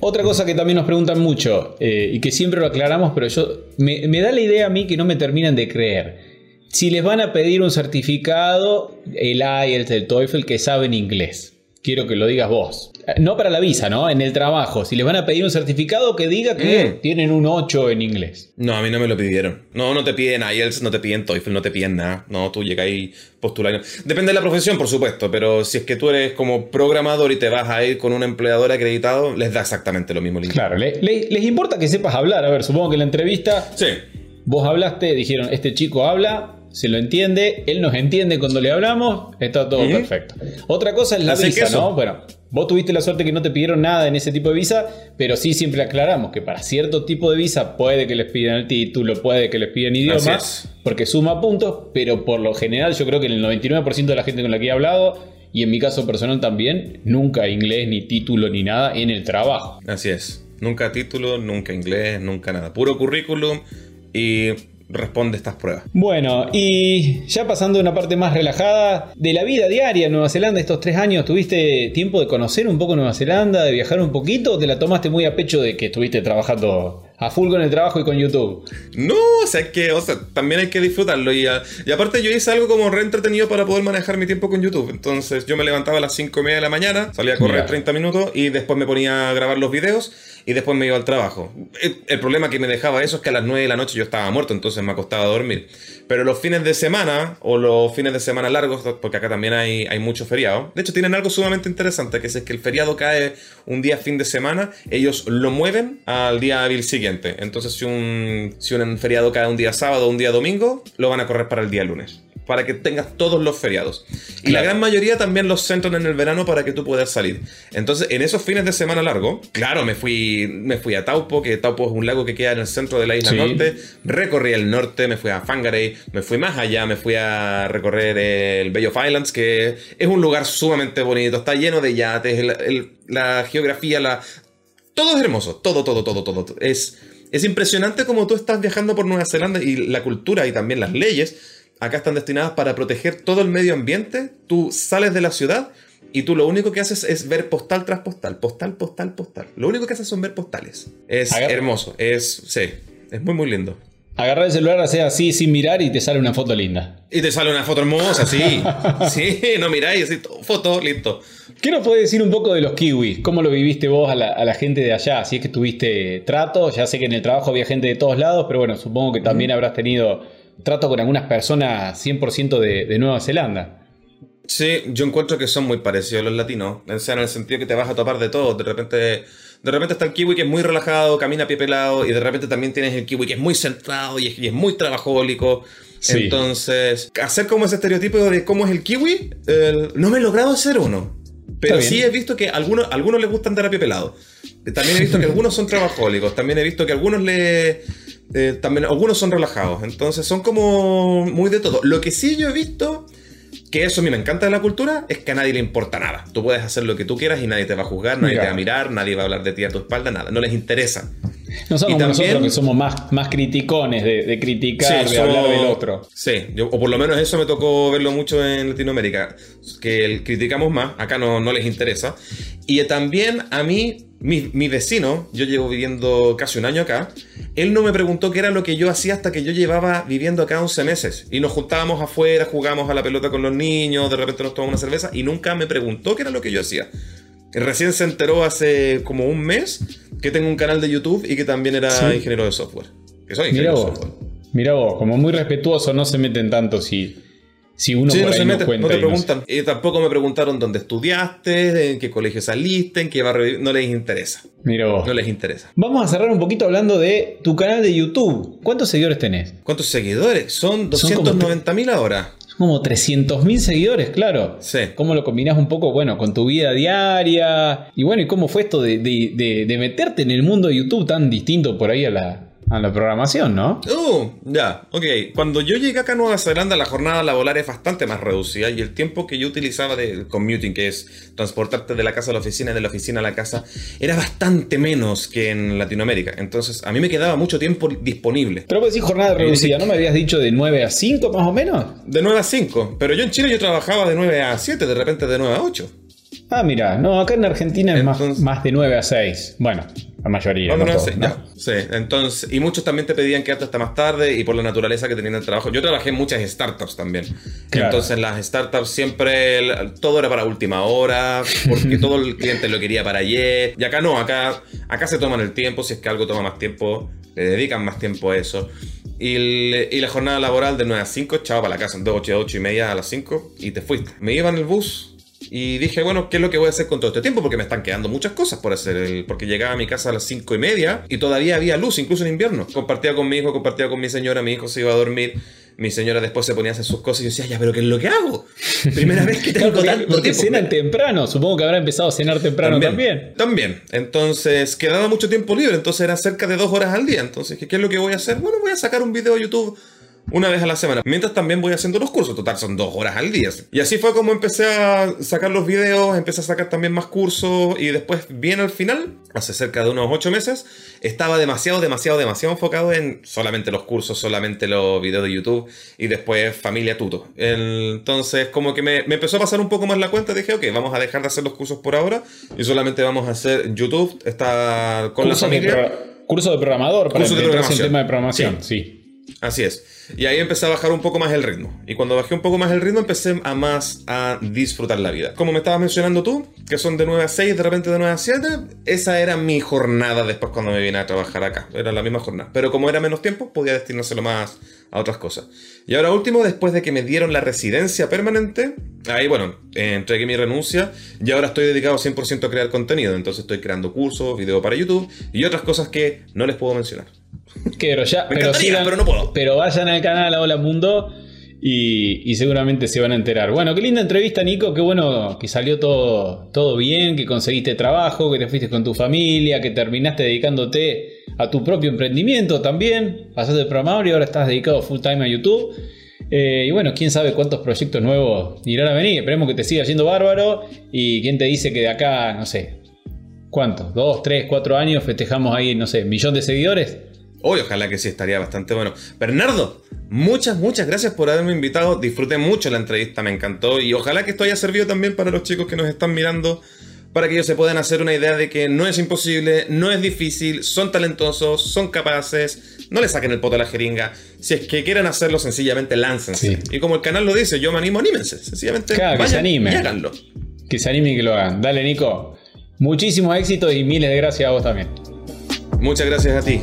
Otra cosa que también nos preguntan mucho eh, y que siempre lo aclaramos, pero yo me, me da la idea a mí que no me terminan de creer. Si les van a pedir un certificado, el IELTS, el TOEFL, que saben inglés. Quiero que lo digas vos. No para la visa, ¿no? En el trabajo. Si les van a pedir un certificado que diga que mm. tienen un 8 en inglés. No, a mí no me lo pidieron. No, no te piden IELTS, no te piden TOEFL, no te piden nada. No, tú llegas ahí postulando. Depende de la profesión, por supuesto, pero si es que tú eres como programador y te vas a ir con un empleador acreditado, les da exactamente lo mismo. Claro, les importa que sepas hablar. A ver, supongo que en la entrevista... Sí. Vos hablaste, dijeron, este chico habla, se lo entiende, él nos entiende cuando le hablamos, está todo perfecto. Otra cosa es la visa, ¿no? Bueno, vos tuviste la suerte que no te pidieron nada en ese tipo de visa, pero sí siempre aclaramos que para cierto tipo de visa puede que les pidan el título, puede que les pidan idioma, porque suma puntos, pero por lo general yo creo que en el 99% de la gente con la que he hablado, y en mi caso personal también, nunca inglés, ni título, ni nada en el trabajo. Así es. Nunca título, nunca inglés, nunca nada. Puro currículum y responde estas pruebas. Bueno, y ya pasando a una parte más relajada de la vida diaria en Nueva Zelanda, estos tres años, ¿tuviste tiempo de conocer un poco Nueva Zelanda, de viajar un poquito o te la tomaste muy a pecho de que estuviste trabajando a full con el trabajo y con YouTube? No, o sea, es que o sea, también hay que disfrutarlo y, y aparte yo hice algo como re entretenido para poder manejar mi tiempo con YouTube. Entonces yo me levantaba a las 5 y media de la mañana, salía a correr 30 minutos y después me ponía a grabar los videos y después me iba al trabajo. El, problema que me dejaba eso es que a las 9 de la noche yo estaba muerto, entonces me acostaba a dormir. Pero los fines de semana, o los fines de semana largos, porque acá también hay, hay mucho feriado, de hecho tienen algo sumamente interesante, que es que el feriado cae un día fin de semana, ellos lo mueven al día hábil siguiente. Entonces si un, si un feriado cae un día sábado o un día domingo, lo van a correr para el día lunes para que tengas todos los feriados. Y la gran mayoría también los centran en el verano para que tú puedas salir. Entonces, en esos fines de semana largo, claro, me fui, me fui a Taupo, que Taupo es un lago que queda en el centro de la isla norte. Recorrí el norte, me fui a Fangarey, me fui más allá, me fui a recorrer el Bay of Islands, que es un lugar sumamente bonito, está lleno de yates, la geografía, la... Todo es hermoso, todo, todo, todo, todo. Es, es impresionante como tú estás viajando por Nueva Zelanda y la cultura y también las leyes acá están destinadas para proteger todo el medio ambiente. Tú sales de la ciudad y tú lo único que haces es ver postal tras postal, postal, postal, postal. Lo único que haces son ver postales. Es hermoso, es, sí, es muy, muy lindo. Agarrar el celular, hacer así sin mirar y te sale una foto linda. Y te sale una foto hermosa, sí. sí, no miráis, así, foto, listo. ¿Qué nos puedes decir un poco de los kiwis? ¿Cómo lo viviste vos a la, gente de allá? Si es que tuviste trato, ya sé que en el trabajo había gente de todos lados, pero bueno, supongo que también habrás tenido trato con algunas personas 100% de, de Nueva Zelanda. Sí, yo encuentro que son muy parecidos los latinos. O sea, en el sentido que te vas a topar de todo. De repente, de repente está el kiwi que es muy relajado, camina a pie pelado, y de repente también tienes el kiwi que es muy centrado y es, muy trabajólico. Entonces, hacer como ese estereotipo de cómo es el kiwi, no me he logrado hacer uno. Pero sí he visto que a algunos, algunos les gusta andar a pie pelado. También he visto que algunos son trabajólicos. También he visto que algunos le también algunos son relajados, entonces son como muy de todo. Lo que sí yo he visto que eso a mí me encanta de la cultura, es que a nadie le importa nada. Tú puedes hacer lo que tú quieras y nadie te va a juzgar, nadie te va a mirar, nadie va a hablar de ti a tu espalda, nada. No les interesa. No somos nosotros que somos más, más criticones de, criticar, de hablar del otro. Sí, o por lo menos eso me tocó verlo mucho en Latinoamérica, que criticamos más, acá no, no les interesa. Y también a mí, mi, mi, vecino, yo llevo viviendo casi un año acá, él no me preguntó qué era lo que yo hacía hasta que yo llevaba viviendo acá 11 meses. Y nos juntábamos afuera, jugábamos a la pelota con los niños, de repente nos tomamos una cerveza y nunca me preguntó qué era lo que yo hacía. Recién se enteró hace como un mes que tengo un canal de YouTube y que también era ingeniero de software. Que soy ingeniero de software. Mira vos, como muy respetuoso, no se meten tanto si, si uno por no, se mete, no te preguntan. Tampoco me preguntaron dónde estudiaste, en qué colegio saliste, en qué barrio. No les interesa. Mira vos. No les interesa. Vamos a cerrar un poquito hablando de tu canal de YouTube. ¿Cuántos seguidores tenés? ¿Cuántos seguidores? Son 290.000 ahora como 300.000 seguidores, claro. Sí. ¿Cómo lo combinás un poco, bueno, con tu vida diaria? Y bueno, ¿y cómo fue esto de, de meterte en el mundo de YouTube tan distinto por ahí a la, a la programación, ¿no? Uh, ya, ok. Cuando yo llegué acá a Nueva Zelanda, la jornada laboral es bastante más reducida y el tiempo que yo utilizaba de commuting, que es transportarte de la casa a la oficina y de la oficina a la casa, era bastante menos que en Latinoamérica. Entonces, a mí me quedaba mucho tiempo disponible. Pero pues decir jornada reducida, ¿no me habías dicho de 9 a 5 más o menos? De 9 a 5, pero yo en Chile yo trabajaba de 9 a 7, de repente de 9 a 8. Ah, mira, no, acá en Argentina es más, más de 9 a 6. Bueno, la mayoría. No, no, sí, entonces, y muchos también te pedían quedarte hasta más tarde y por la naturaleza que tenían el trabajo. Yo trabajé en muchas startups también. Entonces, las startups siempre todo era para última hora, porque todo el cliente lo quería para ayer. Y acá no, acá, acá se toman el tiempo, si es que algo toma más tiempo, le dedican más tiempo a eso. Y, la jornada laboral de 9 a 5, chao para la casa, de 8 a 8 y media a las 5 y te fuiste. Me iba en el bus y dije, bueno, ¿qué es lo que voy a hacer con todo este tiempo? Porque me están quedando muchas cosas por hacer. porque llegaba a mi casa a las cinco y media y todavía había luz, incluso en invierno. Compartía con mi hijo, compartía con mi señora, mi hijo se iba a dormir. Mi señora después se ponía a hacer sus cosas y yo decía, ya, pero ¿qué es lo que hago? Primera vez que tengo tanto porque cenan temprano, supongo que habrá empezado a cenar temprano también, también. Entonces, quedaba mucho tiempo libre, entonces era cerca de dos horas al día. Entonces, ¿qué es lo que voy a hacer? Bueno, voy a sacar un video a YouTube una vez a la semana. Mientras también voy haciendo los cursos, total son dos horas al día. Y así fue como empecé a sacar los videos, empecé a sacar también más cursos y después bien al final, hace cerca de unos ocho meses, estaba demasiado, demasiado, demasiado enfocado en solamente los cursos, solamente los videos de YouTube y después familia tuto. Entonces como que me, empezó a pasar un poco más la cuenta, dije, ok, vamos a dejar de hacer los cursos por ahora y solamente vamos a hacer YouTube, está con la familia. curso de programador para curso de programación. tema de programación, sí. Así es. Y ahí empecé a bajar un poco más el ritmo. Y cuando bajé un poco más el ritmo, empecé a más a disfrutar la vida. Como me estabas mencionando tú, que son de 9 a 6, de repente de 9 a 7, esa era mi jornada después cuando me vine a trabajar acá. Era la misma jornada. Pero como era menos tiempo, podía destinárselo más a otras cosas. Y ahora último, después de que me dieron la residencia permanente, ahí bueno, entregué mi renuncia y ahora estoy dedicado 100% a crear contenido. Entonces estoy creando cursos, videos para YouTube y otras cosas que no les puedo mencionar. Pero ya, pero, pero no puedo. Pero vayan al canal Hola Mundo y, seguramente se van a enterar. Bueno, qué linda entrevista, Nico. Qué bueno que salió todo, todo bien, que conseguiste trabajo, que te fuiste con tu familia, que terminaste dedicándote a tu propio emprendimiento también. Pasaste de programador y ahora estás dedicado full time a YouTube. Eh, y bueno, quién sabe cuántos proyectos nuevos irán a venir. Esperemos que te siga yendo bárbaro. Y quién te dice que de acá, no sé, ¿cuántos? ¿Dos, tres, cuatro años festejamos ahí, no sé, millón de seguidores? Hoy ojalá que sí estaría bastante bueno. Bernardo, muchas, muchas gracias por haberme invitado. Disfruté mucho la entrevista, me encantó. Y ojalá que esto haya servido también para los chicos que nos están mirando. Para que ellos se puedan hacer una idea de que no es imposible, no es difícil, son talentosos, son capaces, no le saquen el poto a la jeringa. Si es que quieren hacerlo, sencillamente láncense. Y como el canal lo dice, yo me animo, anímense. Sencillamente que se anime. háganlo. Que se anime y que lo hagan. Dale, Nico. Muchísimo éxito y miles de gracias a vos también. Muchas gracias a ti.